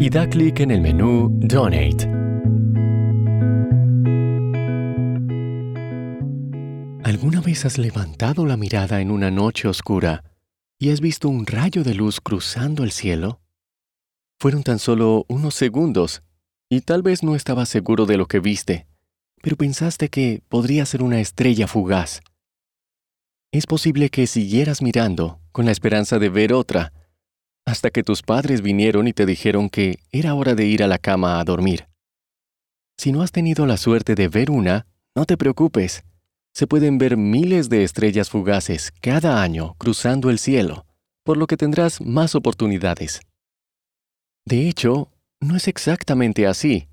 y da clic en el menú Donate. ¿Alguna vez has levantado la mirada en una noche oscura y has visto un rayo de luz cruzando el cielo? Fueron tan solo unos segundos y tal vez no estabas seguro de lo que viste, pero pensaste que podría ser una estrella fugaz. Es posible que siguieras mirando con la esperanza de ver otra, hasta que tus padres vinieron y te dijeron que era hora de ir a la cama a dormir. Si no has tenido la suerte de ver una, no te preocupes. Se pueden ver miles de estrellas fugaces cada año cruzando el cielo, por lo que tendrás más oportunidades. De hecho, no es exactamente así.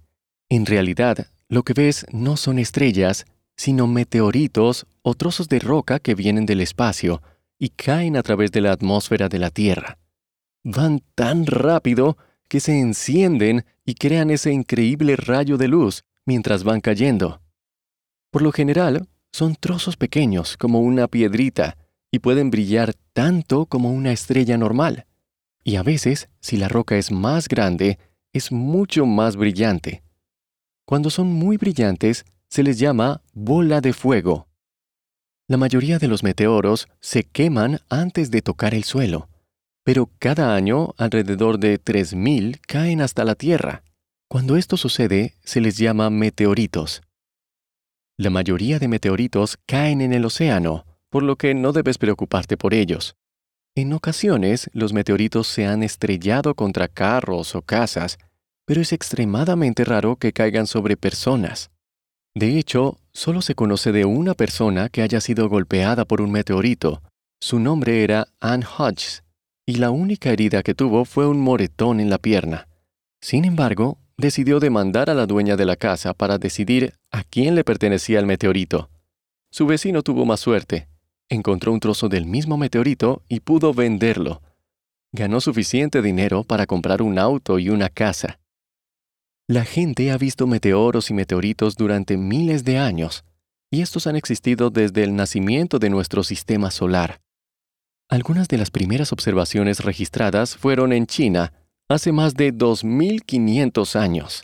En realidad, lo que ves no son estrellas, sino meteoritos o trozos de roca que vienen del espacio y caen a través de la atmósfera de la Tierra van tan rápido que se encienden y crean ese increíble rayo de luz mientras van cayendo. Por lo general, son trozos pequeños como una piedrita y pueden brillar tanto como una estrella normal. Y a veces, si la roca es más grande, es mucho más brillante. Cuando son muy brillantes, se les llama bola de fuego. La mayoría de los meteoros se queman antes de tocar el suelo pero cada año alrededor de 3.000 caen hasta la Tierra. Cuando esto sucede, se les llama meteoritos. La mayoría de meteoritos caen en el océano, por lo que no debes preocuparte por ellos. En ocasiones, los meteoritos se han estrellado contra carros o casas, pero es extremadamente raro que caigan sobre personas. De hecho, solo se conoce de una persona que haya sido golpeada por un meteorito. Su nombre era Anne Hodges y la única herida que tuvo fue un moretón en la pierna. Sin embargo, decidió demandar a la dueña de la casa para decidir a quién le pertenecía el meteorito. Su vecino tuvo más suerte. Encontró un trozo del mismo meteorito y pudo venderlo. Ganó suficiente dinero para comprar un auto y una casa. La gente ha visto meteoros y meteoritos durante miles de años, y estos han existido desde el nacimiento de nuestro sistema solar. Algunas de las primeras observaciones registradas fueron en China, hace más de 2.500 años.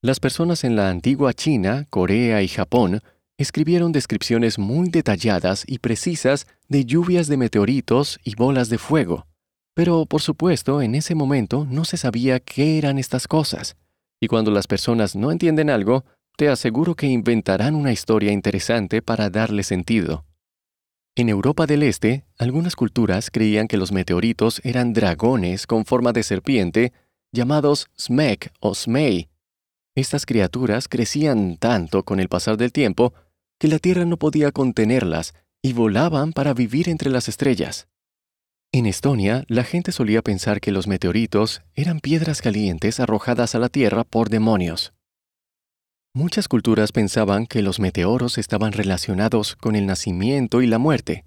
Las personas en la antigua China, Corea y Japón escribieron descripciones muy detalladas y precisas de lluvias de meteoritos y bolas de fuego. Pero, por supuesto, en ese momento no se sabía qué eran estas cosas. Y cuando las personas no entienden algo, te aseguro que inventarán una historia interesante para darle sentido. En Europa del Este, algunas culturas creían que los meteoritos eran dragones con forma de serpiente, llamados Smek o Smei. Estas criaturas crecían tanto con el pasar del tiempo que la Tierra no podía contenerlas y volaban para vivir entre las estrellas. En Estonia, la gente solía pensar que los meteoritos eran piedras calientes arrojadas a la Tierra por demonios. Muchas culturas pensaban que los meteoros estaban relacionados con el nacimiento y la muerte,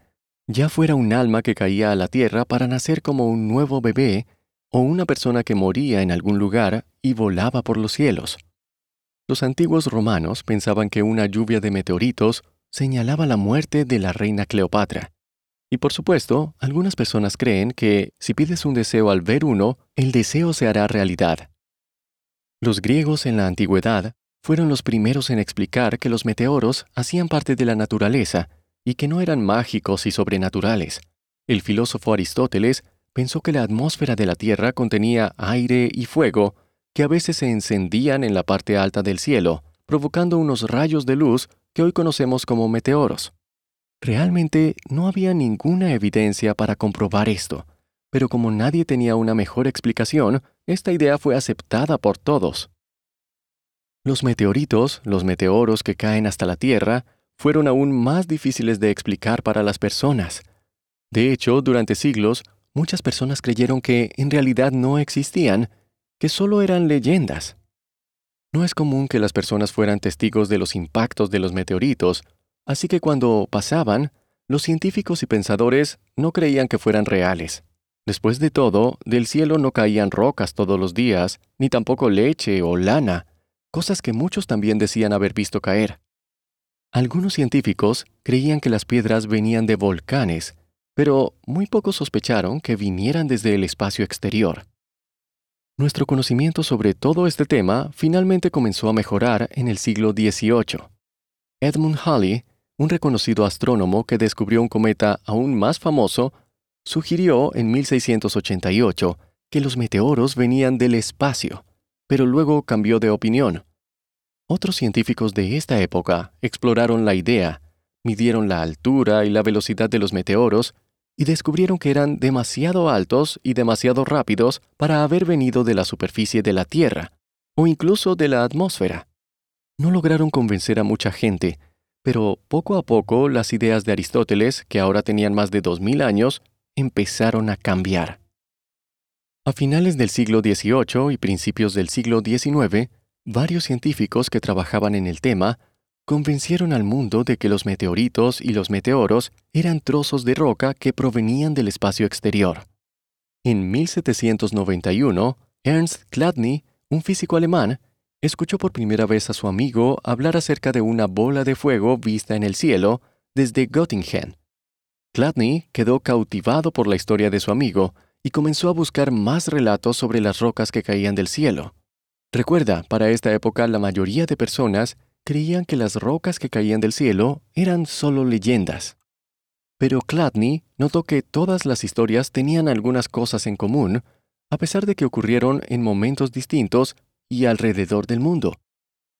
ya fuera un alma que caía a la tierra para nacer como un nuevo bebé o una persona que moría en algún lugar y volaba por los cielos. Los antiguos romanos pensaban que una lluvia de meteoritos señalaba la muerte de la reina Cleopatra. Y por supuesto, algunas personas creen que si pides un deseo al ver uno, el deseo se hará realidad. Los griegos en la antigüedad fueron los primeros en explicar que los meteoros hacían parte de la naturaleza y que no eran mágicos y sobrenaturales. El filósofo Aristóteles pensó que la atmósfera de la Tierra contenía aire y fuego que a veces se encendían en la parte alta del cielo, provocando unos rayos de luz que hoy conocemos como meteoros. Realmente no había ninguna evidencia para comprobar esto, pero como nadie tenía una mejor explicación, esta idea fue aceptada por todos. Los meteoritos, los meteoros que caen hasta la Tierra, fueron aún más difíciles de explicar para las personas. De hecho, durante siglos, muchas personas creyeron que en realidad no existían, que solo eran leyendas. No es común que las personas fueran testigos de los impactos de los meteoritos, así que cuando pasaban, los científicos y pensadores no creían que fueran reales. Después de todo, del cielo no caían rocas todos los días, ni tampoco leche o lana, cosas que muchos también decían haber visto caer. Algunos científicos creían que las piedras venían de volcanes, pero muy pocos sospecharon que vinieran desde el espacio exterior. Nuestro conocimiento sobre todo este tema finalmente comenzó a mejorar en el siglo XVIII. Edmund Halley, un reconocido astrónomo que descubrió un cometa aún más famoso, sugirió en 1688 que los meteoros venían del espacio, pero luego cambió de opinión. Otros científicos de esta época exploraron la idea, midieron la altura y la velocidad de los meteoros y descubrieron que eran demasiado altos y demasiado rápidos para haber venido de la superficie de la Tierra, o incluso de la atmósfera. No lograron convencer a mucha gente, pero poco a poco las ideas de Aristóteles, que ahora tenían más de 2000 años, empezaron a cambiar. A finales del siglo XVIII y principios del siglo XIX, varios científicos que trabajaban en el tema convencieron al mundo de que los meteoritos y los meteoros eran trozos de roca que provenían del espacio exterior. En 1791, Ernst Chladni, un físico alemán, escuchó por primera vez a su amigo hablar acerca de una bola de fuego vista en el cielo desde Göttingen. Chladni quedó cautivado por la historia de su amigo y comenzó a buscar más relatos sobre las rocas que caían del cielo. Recuerda, para esta época la mayoría de personas creían que las rocas que caían del cielo eran solo leyendas. Pero Chladni notó que todas las historias tenían algunas cosas en común, a pesar de que ocurrieron en momentos distintos y alrededor del mundo.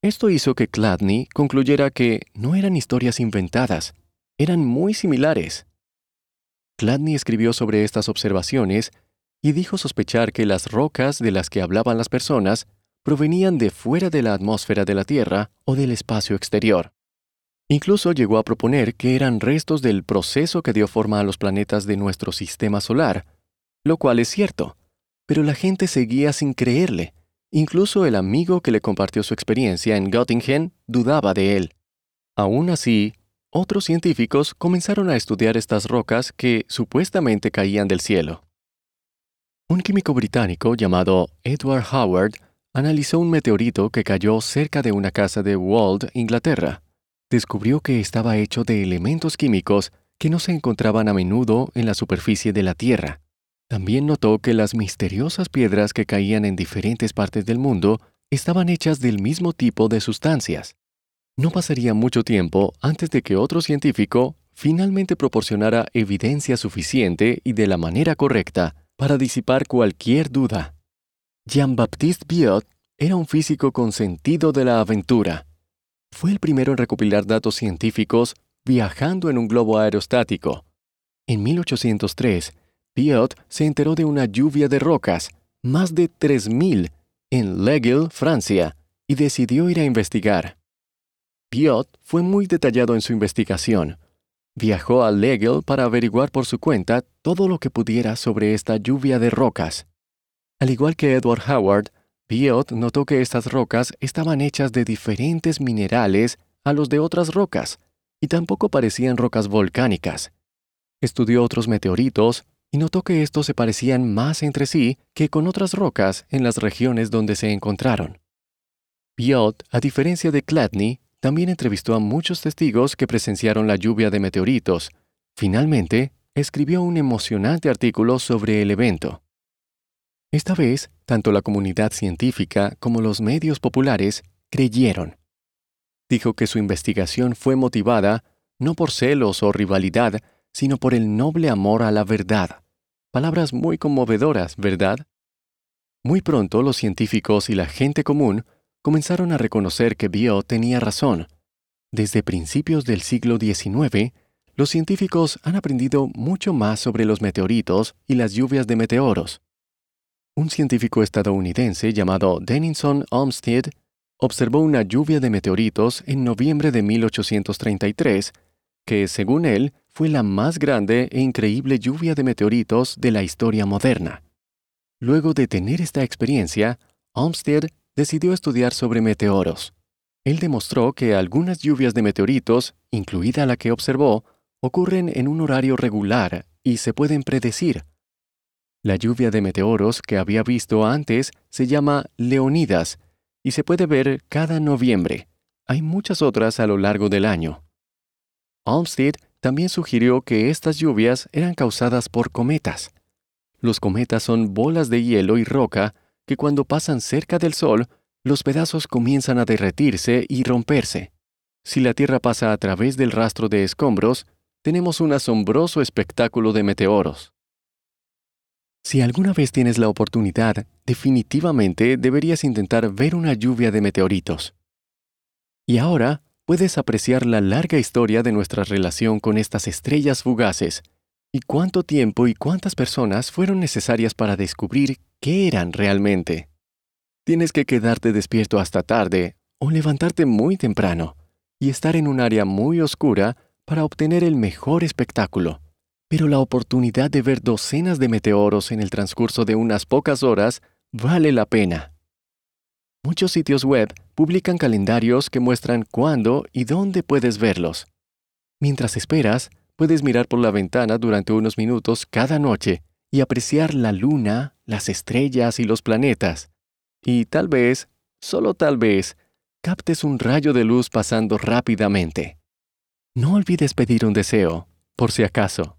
Esto hizo que Chladni concluyera que no eran historias inventadas, eran muy similares. Chladni escribió sobre estas observaciones y dijo sospechar que las rocas de las que hablaban las personas provenían de fuera de la atmósfera de la Tierra o del espacio exterior. Incluso llegó a proponer que eran restos del proceso que dio forma a los planetas de nuestro sistema solar, lo cual es cierto, pero la gente seguía sin creerle. Incluso el amigo que le compartió su experiencia en Göttingen dudaba de él. Aún así, otros científicos comenzaron a estudiar estas rocas que supuestamente caían del cielo. Un químico británico llamado Edward Howard analizó un meteorito que cayó cerca de una casa de Wald, Inglaterra. Descubrió que estaba hecho de elementos químicos que no se encontraban a menudo en la superficie de la Tierra. También notó que las misteriosas piedras que caían en diferentes partes del mundo estaban hechas del mismo tipo de sustancias. No pasaría mucho tiempo antes de que otro científico finalmente proporcionara evidencia suficiente y de la manera correcta para disipar cualquier duda. Jean-Baptiste Biot era un físico con sentido de la aventura. Fue el primero en recopilar datos científicos viajando en un globo aerostático. En 1803, Biot se enteró de una lluvia de rocas, más de 3.000, en Leguil, Francia, y decidió ir a investigar. Biot fue muy detallado en su investigación. Viajó a Leguil para averiguar por su cuenta todo lo que pudiera sobre esta lluvia de rocas. Al igual que Edward Howard, Biot notó que estas rocas estaban hechas de diferentes minerales a los de otras rocas, y tampoco parecían rocas volcánicas. Estudió otros meteoritos y notó que estos se parecían más entre sí que con otras rocas en las regiones donde se encontraron. Biot, a diferencia de Chladni, también entrevistó a muchos testigos que presenciaron la lluvia de meteoritos. Finalmente, escribió un emocionante artículo sobre el evento. Esta vez, tanto la comunidad científica como los medios populares creyeron. Dijo que su investigación fue motivada no por celos o rivalidad, sino por el noble amor a la verdad. Palabras muy conmovedoras, ¿verdad? Muy pronto los científicos y la gente común comenzaron a reconocer que Bio tenía razón. Desde principios del siglo XIX, los científicos han aprendido mucho más sobre los meteoritos y las lluvias de meteoros. Un científico estadounidense llamado Denison Olmsted observó una lluvia de meteoritos en noviembre de 1833, que, según él, fue la más grande e increíble lluvia de meteoritos de la historia moderna. Luego de tener esta experiencia, Olmsted decidió estudiar sobre meteoros. Él demostró que algunas lluvias de meteoritos, incluida la que observó, ocurren en un horario regular y se pueden predecir. La lluvia de meteoros que había visto antes se llama Leonidas y se puede ver cada noviembre. Hay muchas otras a lo largo del año. Olmsted también sugirió que estas lluvias eran causadas por cometas. Los cometas son bolas de hielo y roca que cuando pasan cerca del Sol, los pedazos comienzan a derretirse y romperse. Si la Tierra pasa a través del rastro de escombros, tenemos un asombroso espectáculo de meteoros. Si alguna vez tienes la oportunidad, definitivamente deberías intentar ver una lluvia de meteoritos. Y ahora puedes apreciar la larga historia de nuestra relación con estas estrellas fugaces y cuánto tiempo y cuántas personas fueron necesarias para descubrir qué eran realmente. Tienes que quedarte despierto hasta tarde o levantarte muy temprano y estar en un área muy oscura para obtener el mejor espectáculo. Pero la oportunidad de ver docenas de meteoros en el transcurso de unas pocas horas vale la pena. Muchos sitios web publican calendarios que muestran cuándo y dónde puedes verlos. Mientras esperas, puedes mirar por la ventana durante unos minutos cada noche y apreciar la luna, las estrellas y los planetas. Y tal vez, solo tal vez, captes un rayo de luz pasando rápidamente. No olvides pedir un deseo, por si acaso.